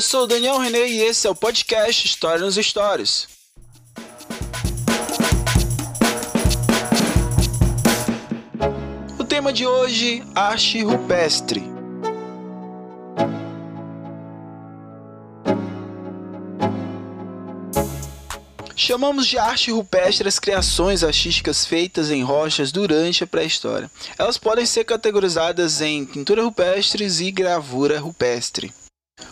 sou o Daniel René e esse é o podcast História nos Stories. O tema de hoje, arte rupestre. Chamamos de arte rupestre as criações artísticas feitas em rochas durante a pré-história. Elas podem ser categorizadas em pintura rupestres e gravura rupestre.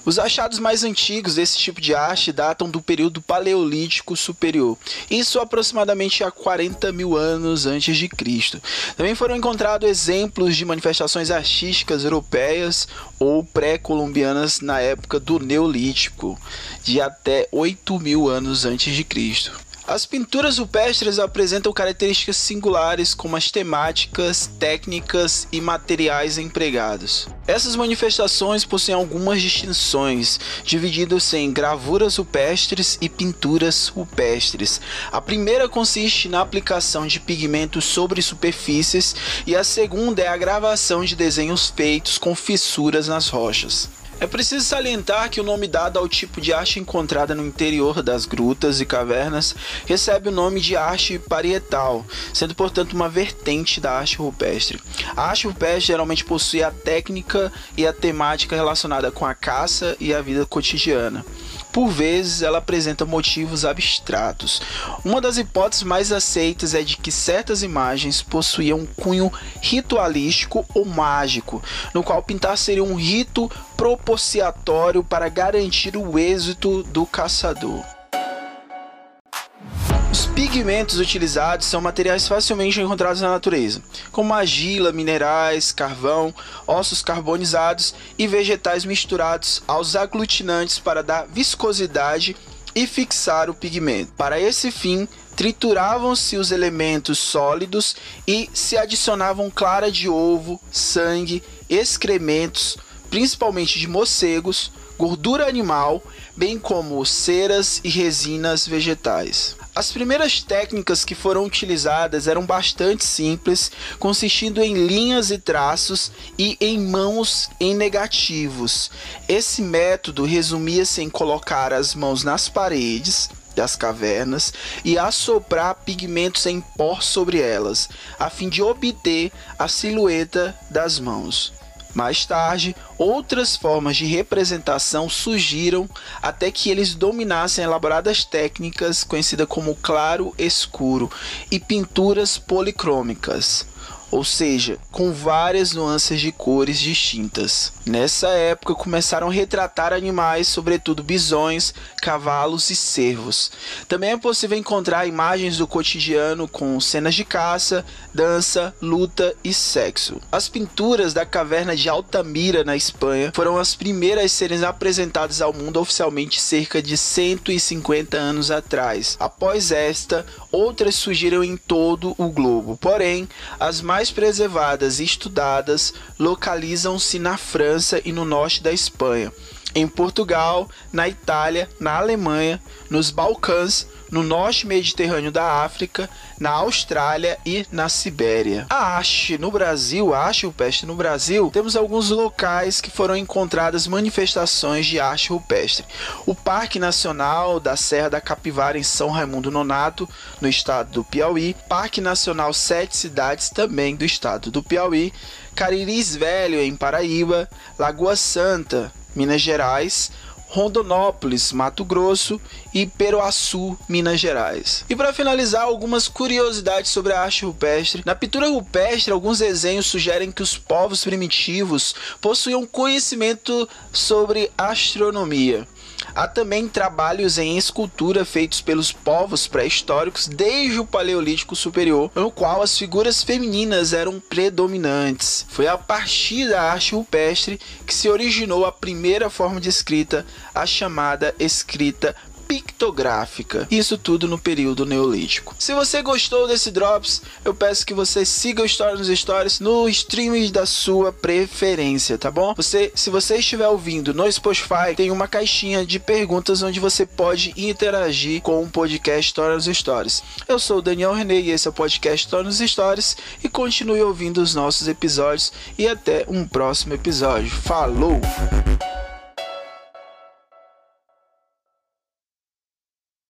Os achados mais antigos desse tipo de arte datam do período Paleolítico Superior, isso aproximadamente há 40 mil anos antes de Cristo. Também foram encontrados exemplos de manifestações artísticas europeias ou pré-colombianas na época do Neolítico, de até 8 mil anos antes de Cristo. As pinturas rupestres apresentam características singulares como as temáticas, técnicas e materiais empregados. Essas manifestações possuem algumas distinções, divididas em gravuras rupestres e pinturas rupestres. A primeira consiste na aplicação de pigmentos sobre superfícies e a segunda é a gravação de desenhos feitos com fissuras nas rochas. É preciso salientar que o nome dado ao tipo de arte encontrada no interior das grutas e cavernas recebe o nome de arte parietal, sendo portanto uma vertente da arte rupestre. A arte rupestre geralmente possui a técnica e a temática relacionada com a caça e a vida cotidiana. Por vezes, ela apresenta motivos abstratos. Uma das hipóteses mais aceitas é de que certas imagens possuíam um cunho ritualístico ou mágico, no qual pintar seria um rito propiciatório para garantir o êxito do caçador. Os pigmentos utilizados são materiais facilmente encontrados na natureza, como argila, minerais, carvão, ossos carbonizados e vegetais misturados aos aglutinantes para dar viscosidade e fixar o pigmento. Para esse fim, trituravam-se os elementos sólidos e se adicionavam clara de ovo, sangue, excrementos, principalmente de morcegos, gordura animal, bem como ceras e resinas vegetais. As primeiras técnicas que foram utilizadas eram bastante simples, consistindo em linhas e traços e em mãos em negativos. Esse método resumia-se em colocar as mãos nas paredes das cavernas e assoprar pigmentos em pó sobre elas, a fim de obter a silhueta das mãos. Mais tarde, outras formas de representação surgiram até que eles dominassem elaboradas técnicas conhecidas como claro escuro e pinturas policrômicas ou seja, com várias nuances de cores distintas. Nessa época começaram a retratar animais, sobretudo bisões, cavalos e cervos. Também é possível encontrar imagens do cotidiano com cenas de caça, dança, luta e sexo. As pinturas da caverna de Altamira na Espanha foram as primeiras a serem apresentadas ao mundo oficialmente cerca de 150 anos atrás. Após esta, outras surgiram em todo o globo. Porém, as mais mais preservadas e estudadas localizam-se na França e no norte da Espanha, em Portugal, na Itália, na Alemanha, nos Balcãs, no norte mediterrâneo da África, na Austrália e na Sibéria. A haste no Brasil, a haste rupestre no Brasil, temos alguns locais que foram encontradas manifestações de haste rupestre. O Parque Nacional da Serra da Capivara em São Raimundo Nonato, no estado do Piauí, Parque Nacional Sete Cidades também do estado do Piauí, Cariris Velho em Paraíba, Lagoa Santa, Minas Gerais, Rondonópolis, Mato Grosso e Peruaçu, Minas Gerais. E para finalizar, algumas curiosidades sobre a arte rupestre. Na pintura rupestre, alguns desenhos sugerem que os povos primitivos possuíam conhecimento sobre astronomia. Há também trabalhos em escultura feitos pelos povos pré-históricos desde o Paleolítico Superior, no qual as figuras femininas eram predominantes. Foi a partir da arte rupestre que se originou a primeira forma de escrita, a chamada escrita pictográfica. Isso tudo no período neolítico. Se você gostou desse Drops, eu peço que você siga o História nos Stories no streaming da sua preferência, tá bom? Você, se você estiver ouvindo no Spotify, tem uma caixinha de perguntas onde você pode interagir com o podcast História nos Stories. Eu sou o Daniel René e esse é o podcast História nos Stories e continue ouvindo os nossos episódios e até um próximo episódio. Falou!